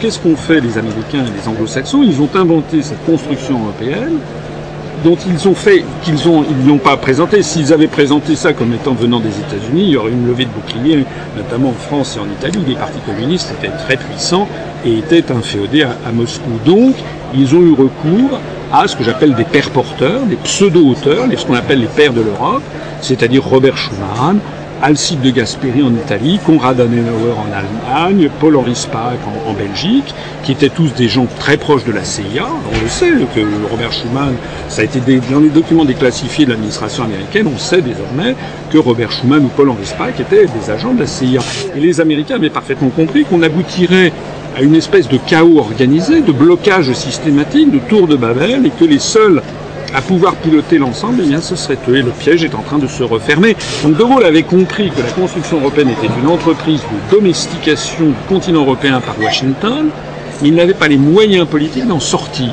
qu'est-ce qu'ont fait les Américains et les Anglo-Saxons Ils ont inventé cette construction européenne dont ils ont fait, qu'ils ont, ils n'ont pas présenté. S'ils avaient présenté ça comme étant venant des États-Unis, il y aurait une levée de boucliers, notamment en France et en Italie. Les partis communistes étaient très puissants et étaient inféodés à, à Moscou. Donc, ils ont eu recours à ce que j'appelle des pères porteurs, des pseudo-auteurs, ce qu'on appelle les pères de l'Europe, c'est-à-dire Robert Schuman, Alcide de Gasperi en Italie, Konrad Adenauer en Allemagne, Paul-Henri Spaak en, Belgique, qui étaient tous des gens très proches de la CIA. On le sait que Robert Schuman, ça a été dans les documents déclassifiés de l'administration américaine, on sait désormais que Robert Schuman ou Paul-Henri Spaak étaient des agents de la CIA. Et les Américains avaient parfaitement compris qu'on aboutirait à une espèce de chaos organisé, de blocage systématique, de tour de Babel, et que les seuls à pouvoir piloter l'ensemble, eh bien, ce serait eux. Et le piège est en train de se refermer. Donc De Gaulle avait compris que la construction européenne était une entreprise de domestication du continent européen par Washington, il n'avait pas les moyens politiques d'en sortir.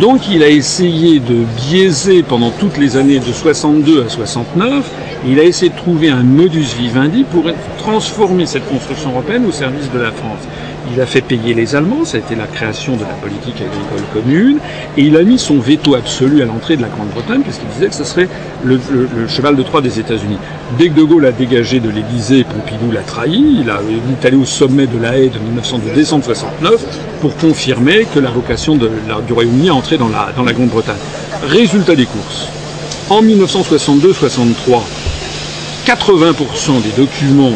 Donc il a essayé de biaiser pendant toutes les années de 62 à 69, il a essayé de trouver un modus vivendi pour transformer cette construction européenne au service de la France. Il a fait payer les Allemands, ça a été la création de la politique agricole commune, et il a mis son veto absolu à l'entrée de la Grande-Bretagne, parce qu'il disait que ce serait le, cheval de Troie des États-Unis. Dès que De Gaulle a dégagé de l'Élysée, Pompidou l'a trahi, il, est allé au sommet de la haie de 1900 de décembre 69 pour confirmer que la vocation du Royaume-Uni a entré dans la, dans la Grande-Bretagne. Résultat des courses. En 1962-63, 80% des documents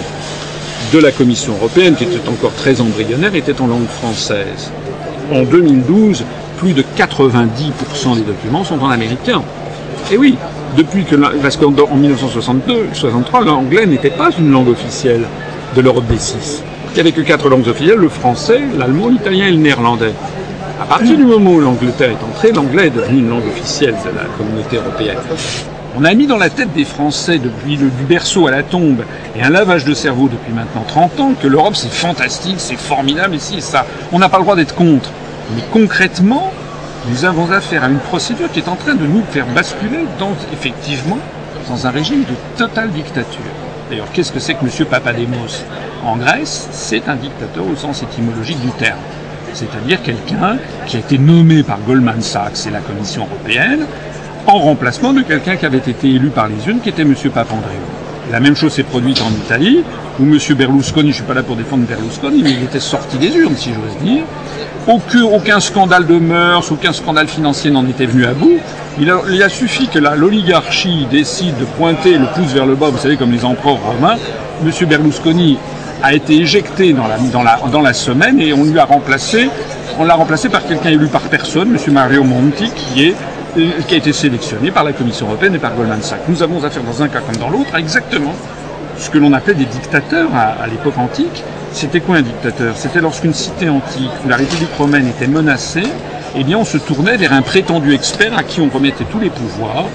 de la Commission européenne, qui était encore très embryonnaire, était en langue française. En 2012, plus de 90% des documents sont en américain. Et oui, depuis que, parce qu'en 1962-63, l'anglais n'était pas une langue officielle de l'Europe des six. Il n'y avait que quatre langues officielles, le français, l'allemand, l'italien et le néerlandais. À partir du moment où l'Angleterre est entrée, l'anglais est devenu une langue officielle de la communauté européenne. On a mis dans la tête des Français depuis le, du berceau à la tombe et un lavage de cerveau depuis maintenant 30 ans que l'Europe c'est fantastique, c'est formidable, si et ça. On n'a pas le droit d'être contre. Mais concrètement, nous avons affaire à une procédure qui est en train de nous faire basculer dans, effectivement, dans un régime de totale dictature. D'ailleurs, qu'est-ce que c'est que M. Papademos? En Grèce, c'est un dictateur au sens étymologique du terme. C'est-à-dire quelqu'un qui a été nommé par Goldman Sachs et la Commission européenne en remplacement de quelqu'un qui avait été élu par les unes, qui était M. Papandreou. La même chose s'est produite en Italie, où M. Berlusconi, je ne suis pas là pour défendre Berlusconi, mais il était sorti des urnes, si j'ose dire. Aucun, scandale de mœurs, aucun scandale financier n'en était venu à bout. Il a, suffi que l'oligarchie décide de pointer le pouce vers le bas, vous savez, comme les empereurs romains. M. Berlusconi a été éjecté dans la semaine et on lui a remplacé, on l'a remplacé par quelqu'un élu par personne, M. Mario Monti, qui est qui a été sélectionné par la Commission européenne et par Goldman Sachs. Nous avons affaire dans un cas comme dans l'autre à exactement ce que l'on appelait des dictateurs à, l'époque antique. C'était quoi un dictateur? C'était lorsqu'une cité antique où la République romaine était menacée, eh bien on se tournait vers un prétendu expert à qui on remettait tous les pouvoirs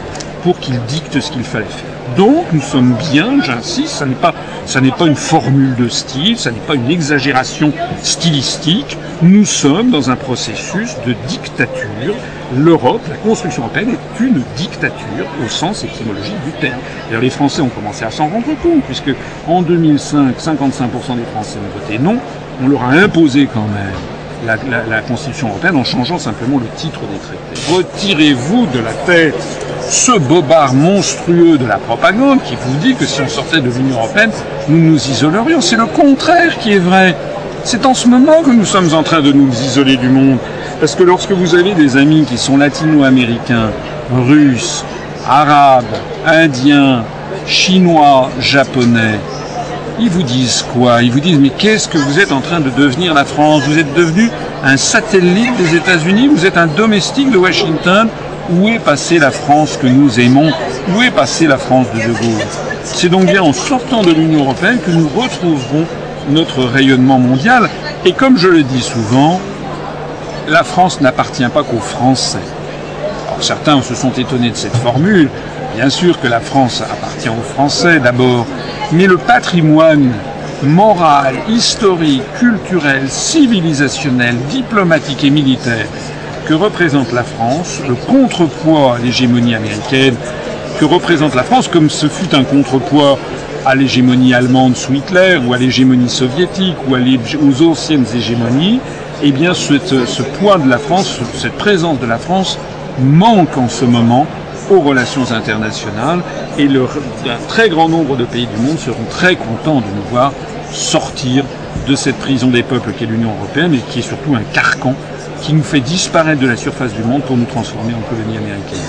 pour qu'il dicte ce qu'il fallait faire. Donc nous sommes bien, j'insiste, ça n'est pas, ça n'est pas une formule de style, ça n'est pas une exagération stylistique. Nous sommes dans un processus de dictature. L'Europe, la construction européenne est une dictature au sens étymologique du terme. D'ailleurs, les Français ont commencé à s'en rendre compte, puisque en 2005, 55% des Français ont voté non. On leur a imposé quand même la, Constitution européenne en changeant simplement le titre des traités. Retirez-vous de la tête ce bobard monstrueux de la propagande qui vous dit que si on sortait de l'Union européenne, nous nous isolerions. C'est le contraire qui est vrai. C'est en ce moment que nous sommes en train de nous isoler du monde. Parce que lorsque vous avez des amis qui sont latino-américains, russes, arabes, indiens, chinois, japonais, ils vous disent quoi? Ils vous disent mais qu'est-ce que vous êtes en train de devenir la France? Vous êtes devenu un satellite des États-Unis, vous êtes un domestique de Washington? Où est passée la France que nous aimons? Où est passée la France de De Gaulle? C'est donc bien en sortant de l'Union européenne que nous retrouverons notre rayonnement mondial. Et comme je le dis souvent, la France n'appartient pas qu'aux Français. Alors, certains se sont étonnés de cette formule. Bien sûr que la France appartient aux Français d'abord, mais le patrimoine moral, historique, culturel, civilisationnel, diplomatique et militaire que représente la France, le contrepoids à l'hégémonie américaine, que représente la France, comme ce fut un contrepoids à l'hégémonie allemande sous Hitler, ou à l'hégémonie soviétique, ou aux anciennes hégémonies, eh bien ce poids de la France, cette présence de la France manque en ce moment aux relations internationales et le, un très grand nombre de pays du monde seront très contents de nous voir sortir de cette prison des peuples qu'est l'Union européenne et qui est surtout un carcan qui nous fait disparaître de la surface du monde pour nous transformer en colonie américaine.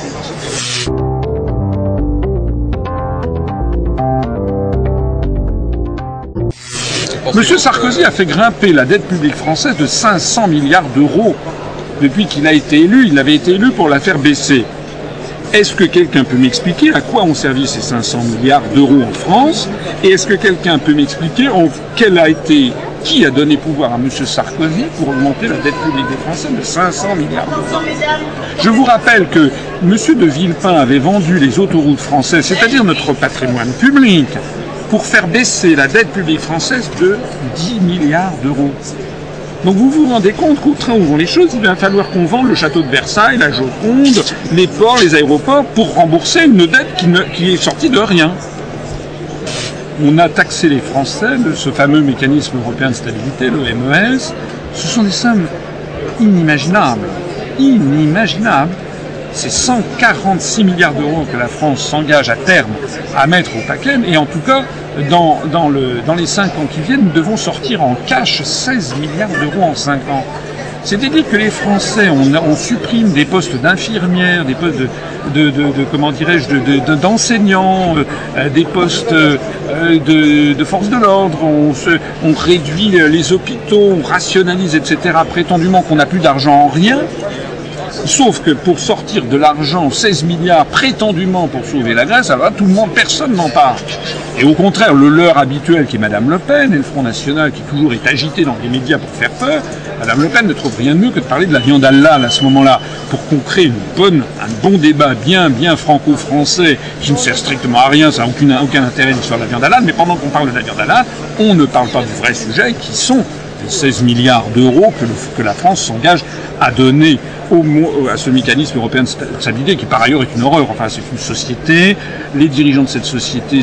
Monsieur Sarkozy a fait grimper la dette publique française de 500 milliards d'euros depuis qu'il a été élu. Il avait été élu pour la faire baisser. Est-ce que quelqu'un peut m'expliquer à quoi ont servi ces 500 milliards d'euros en France Et est-ce que quelqu'un peut m'expliquer en quel a été, qui a donné pouvoir à M. Sarkozy pour augmenter la dette publique des Français de 500 milliards d'euros? Je vous rappelle que M. de Villepin avait vendu les autoroutes françaises, c'est-à-dire notre patrimoine public, pour faire baisser la dette publique française de 10 milliards d'euros. Donc vous vous rendez compte qu'au train où vont les choses, il va falloir qu'on vende le château de Versailles, la Joconde, les ports, les aéroports, pour rembourser une dette qui, est sortie de rien. On a taxé les Français de ce fameux mécanisme européen de stabilité, le MES. Ce sont des sommes inimaginables. Inimaginables. C'est 146 milliards d'euros que la France s'engage à terme à mettre au paquet, et en tout cas, dans, dans, le, dans les 5 ans qui viennent, nous devons sortir en cash 16 milliards d'euros en 5 ans. C'est-à-dire que les Français, on, supprime des postes d'infirmières, des postes de, comment dirais-je, d'enseignants, euh, des postes euh, de, de force de l'ordre, on réduit les hôpitaux, on rationalise, etc., prétendument qu'on n'a plus d'argent en rien. Sauf que pour sortir de l'argent, 16 milliards prétendument pour sauver la Grèce, alors là, tout le monde, personne n'en parle. Et au contraire, le leur habituel qui est Madame Le Pen et le Front National qui toujours est agité dans les médias pour faire peur, Madame Le Pen ne trouve rien de mieux que de parler de la viande halal à ce moment-là, pour qu'on crée une bonne, un bon débat bien, bien franco-français, qui ne sert strictement à rien, ça n'a aucun, aucun intérêt d'histoire de la viande halal, mais pendant qu'on parle de la viande halal, on ne parle pas du vrai sujet qui sont 16 milliards d'euros que, la France s'engage à donner à ce mécanisme européen de stabilité, qui par ailleurs est une horreur. Enfin, c'est une société, les dirigeants de cette société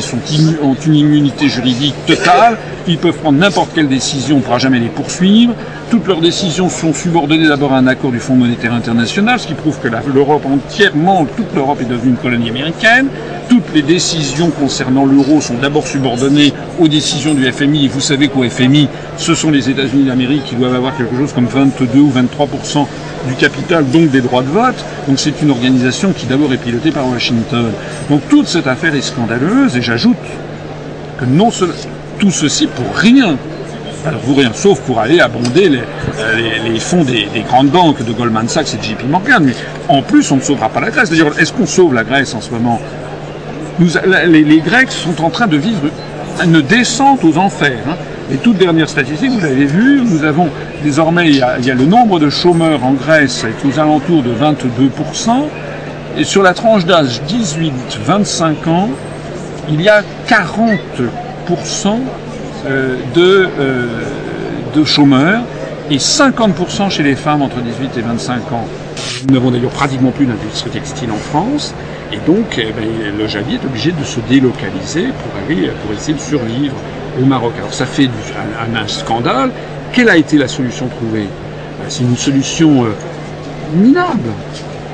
ont une immunité juridique totale, ils peuvent prendre n'importe quelle décision, on ne pourra jamais les poursuivre. Toutes leurs décisions sont subordonnées d'abord à un accord du Fonds monétaire international, ce qui prouve que l'Europe entièrement, toute l'Europe est devenue une colonie américaine. Toutes les décisions concernant l'euro sont d'abord subordonnées aux décisions du FMI. Vous savez qu'au FMI, ce sont les États-Unis d'Amérique qui doivent avoir quelque chose comme 22 ou 23% du capital, donc des droits de vote. Donc c'est une organisation qui d'abord est pilotée par Washington. Donc toute cette affaire est scandaleuse et j'ajoute que non tout ceci pour rien. Pour rien, sauf pour aller abonder les, fonds des, grandes banques de Goldman Sachs et de JP Morgan. Mais en plus, on ne sauvera pas la Grèce. D'ailleurs, est-ce qu'on sauve la Grèce en ce moment? Les, les, Grecs sont en train de vivre une descente aux enfers. Hein. Les toutes dernières statistiques, vous l'avez vu, nous avons désormais, il y, a, le nombre de chômeurs en Grèce est aux alentours de 22%, et sur la tranche d'âge 18-25 ans, il y a 40% euh, de, euh, de chômeurs et 50% chez les femmes entre 18 et 25 ans. Nous n'avons d'ailleurs pratiquement plus d'industrie textile en France, et donc eh ben, le Javi est obligé de se délocaliser pour, essayer de survivre au Maroc. Alors ça fait un, un, scandale. Quelle a été la solution trouvée? Ben, C'est une solution euh, minable.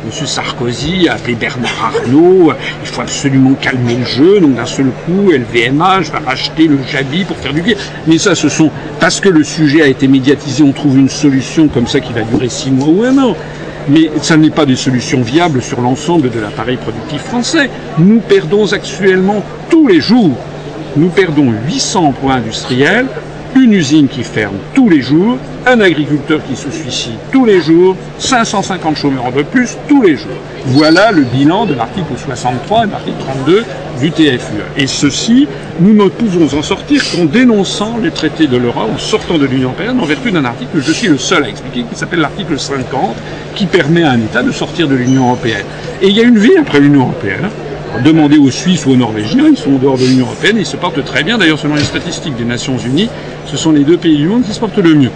M. Sarkozy a appelé Bernard Arnault, il faut absolument calmer le jeu, donc d'un seul coup, LVMH va racheter le Jabi pour faire du bien. Mais ça, ce sont, parce que le sujet a été médiatisé, on trouve une solution comme ça qui va durer six mois ou un an. Mais ça n'est pas des solutions viables sur l'ensemble de l'appareil productif français. Nous perdons actuellement tous les jours nous perdons 800 emplois industriels, une usine qui ferme tous les jours, un agriculteur qui se suicide tous les jours, 550 chômeurs de plus tous les jours. Voilà le bilan de l'article 63 et de l'article 32 du TFUE. Et ceci, nous ne pouvons en sortir qu'en dénonçant les traités de l'Europe, en sortant de l'Union européenne, en vertu d'un article que je suis le seul à expliquer, qui s'appelle l'article 50, qui permet à un État de sortir de l'Union européenne. Et il y a une vie après l'Union européenne. Demandez aux Suisses ou aux Norvégiens, ils sont en dehors de l'Union Européenne, ils se portent très bien. D'ailleurs, selon les statistiques des Nations Unies, ce sont les deux pays du monde qui se portent le mieux.